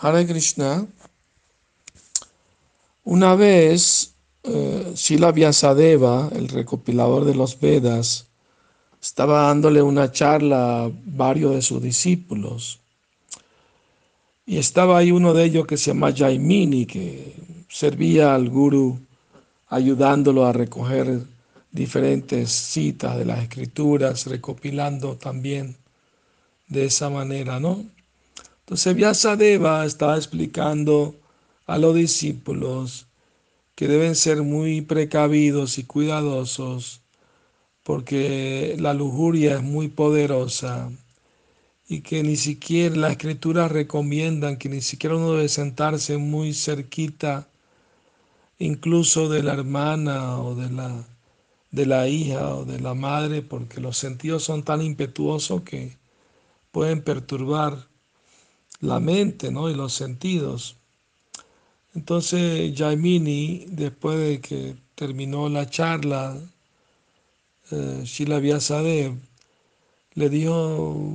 Hare Krishna. Una vez, eh, Vyasadeva, el recopilador de los Vedas, estaba dándole una charla a varios de sus discípulos. Y estaba ahí uno de ellos que se llama Jaimini, que servía al guru ayudándolo a recoger diferentes citas de las escrituras, recopilando también de esa manera, ¿no? Entonces Vyasadeva estaba explicando a los discípulos que deben ser muy precavidos y cuidadosos porque la lujuria es muy poderosa y que ni siquiera las escrituras recomiendan que ni siquiera uno debe sentarse muy cerquita incluso de la hermana o de la, de la hija o de la madre, porque los sentidos son tan impetuosos que pueden perturbar la mente ¿no? y los sentidos. Entonces Jaimini, después de que terminó la charla, eh, Shila Vyasadev le dijo,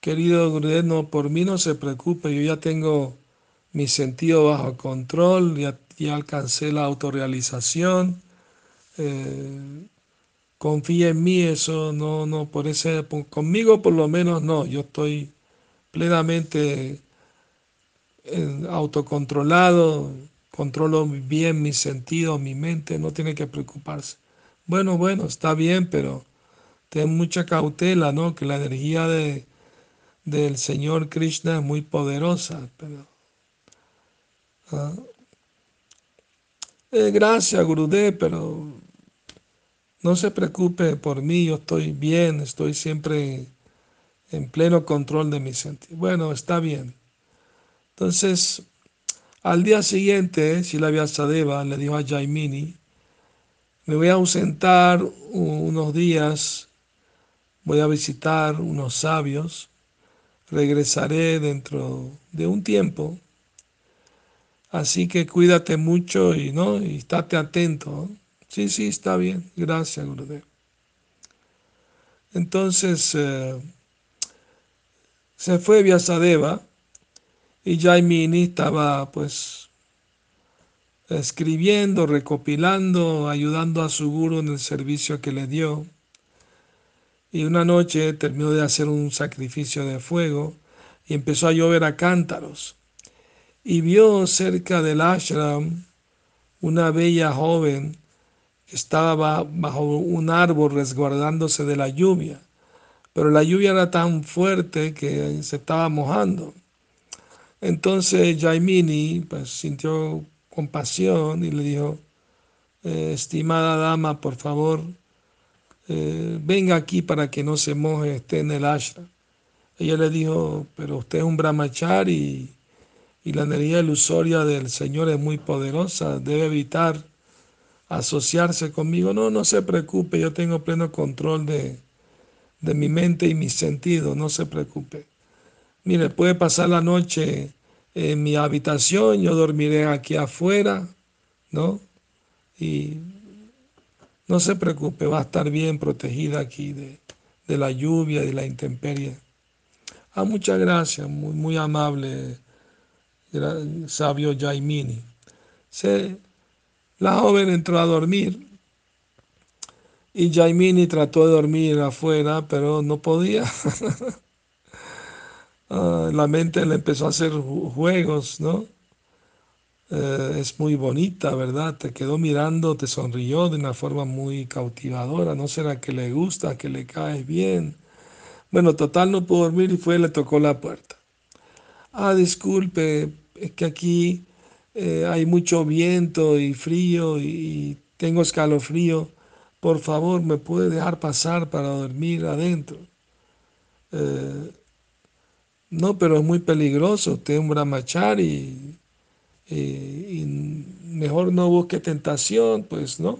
querido Gurudev, no, por mí no se preocupe, yo ya tengo mi sentido bajo control, ya, alcancé la autorrealización, eh, confía en mí, eso no, no, por ese, conmigo por lo menos no, yo estoy plenamente eh, autocontrolado, controlo bien mis sentidos, mi mente, no tiene que preocuparse. Bueno, bueno, está bien, pero ten mucha cautela, ¿no? Que la energía de, del Señor Krishna es muy poderosa. Pero, ¿ah? eh, gracias, Gurudev, pero no se preocupe por mí, yo estoy bien, estoy siempre en pleno control de mis sentidos. Bueno, está bien. Entonces, al día siguiente, Shila Vyasadeva le dijo a Jaimini, me voy a ausentar unos días, voy a visitar unos sabios, regresaré dentro de un tiempo, así que cuídate mucho y no y estate atento. Sí, sí, está bien, gracias, Gurudev. Entonces eh, se fue Vyasadeva y Jaimini estaba pues escribiendo, recopilando, ayudando a su guru en el servicio que le dio. Y una noche terminó de hacer un sacrificio de fuego y empezó a llover a cántaros. Y vio cerca del ashram una bella joven que estaba bajo un árbol resguardándose de la lluvia. Pero la lluvia era tan fuerte que se estaba mojando. Entonces Jaimini pues, sintió compasión y le dijo, eh, estimada dama, por favor, eh, venga aquí para que no se moje, esté en el ashram. Ella le dijo, pero usted es un brahmachari y, la energía ilusoria del Señor es muy poderosa, debe evitar asociarse conmigo. No, no se preocupe, yo tengo pleno control de, de mi mente y mis sentidos, no se preocupe. Mire, puede pasar la noche en mi habitación, yo dormiré aquí afuera, ¿no? Y no se preocupe, va a estar bien protegida aquí de, la lluvia y de la intemperie. Ah, muchas gracias, muy, muy amable, sabio Jaimini. Se, la joven entró a dormir y Jaimini trató de dormir afuera, pero no podía. Ah, la mente le empezó a hacer juegos, ¿no? Eh, es muy bonita, ¿verdad? Te quedó mirando, te sonrió de una forma muy cautivadora. ¿No será que le gusta, que le caes bien? Bueno, total no pudo dormir y fue le tocó la puerta. Ah, disculpe, es que aquí eh, hay mucho viento y frío y tengo escalofrío. Por favor, ¿me puede dejar pasar para dormir adentro? Eh, no, pero es muy peligroso, usted es un brahmachari y, y, mejor no busque tentación, pues no.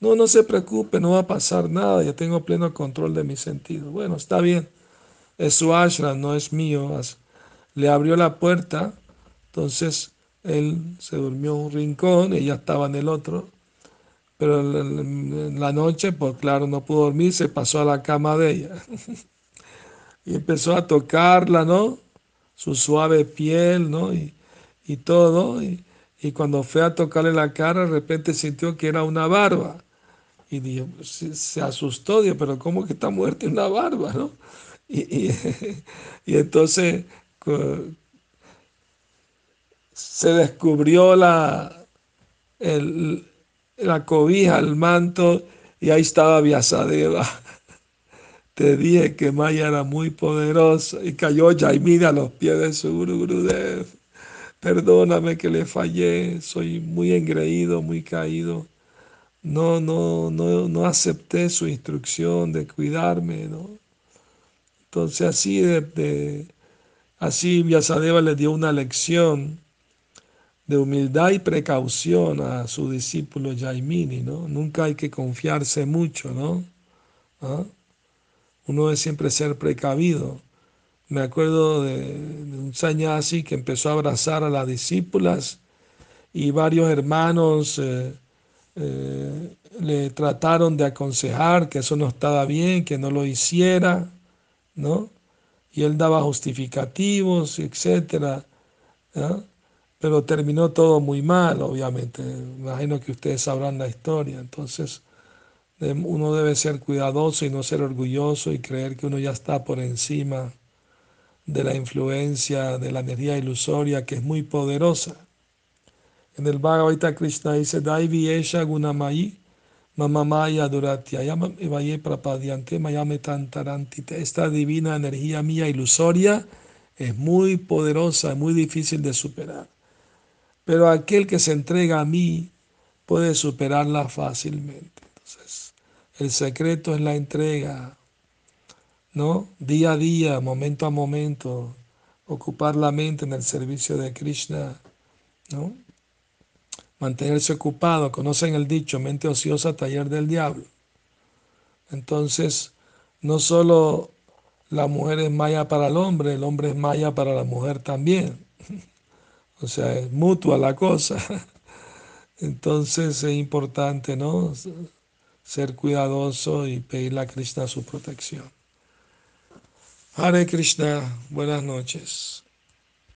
No, no se preocupe, no va a pasar nada, ya tengo pleno control de mis sentidos. Bueno, está bien, es su ashram, no es mío. Le abrió la puerta, entonces él se durmió en un rincón, ella estaba en el otro, pero en la noche, pues claro, no pudo dormir, se pasó a la cama de ella. y empezó a tocarla, ¿no? su suave piel, ¿no? Y, y todo. Y, y, cuando fue a tocarle la cara, de repente sintió que era una barba. Y dijo, se, se asustó, dijo, pero ¿cómo que está muerta una barba, no? Y, y, y entonces se descubrió la, el, la cobija, el manto, y ahí estaba Vyasadeva. Te dije que Maya era muy poderosa y cayó Jaimini a los pies de su Guru Gurudev. Perdóname que le fallé, soy muy engreído, muy caído. No, no, no, no acepté su instrucción de cuidarme, ¿no? Entonces así de así Vyasadeva le dio una lección de humildad y precaución a su discípulo Jaimini, ¿no? Nunca hay que confiarse mucho, ¿no? ¿Ah? Uno debe siempre ser precavido. Me acuerdo de, un así que empezó a abrazar a las discípulas y varios hermanos eh, eh, le trataron de aconsejar que eso no estaba bien, que no lo hiciera, ¿no? Y él daba justificativos, etcétera. ¿no? Pero terminó todo muy mal, obviamente. Imagino que ustedes sabrán la historia. Entonces, uno debe ser cuidadoso y no ser orgulloso y creer que uno ya está por encima de la influencia de la energía ilusoria que es muy poderosa. En el Bhagavad Krishna dice, Daivi Esha Gunamai Mamamaya Duratya Esta divina energía mía ilusoria es muy poderosa, muy difícil de superar pero aquel que se entrega a mí puede superarla fácilmente. Entonces, el secreto es la entrega, ¿no? Día a día, momento a momento, ocupar la mente en el servicio de Krishna, ¿no? Mantenerse ocupado, conocen el dicho, mente ociosa, taller del diablo. Entonces, no solo la mujer es maya para el hombre, el hombre es maya para la mujer también. O sea, es mutua la cosa. Entonces es importante, ¿no? Ser cuidadoso y pedirle a Krishna su protección. Hare Krishna, buenas noches.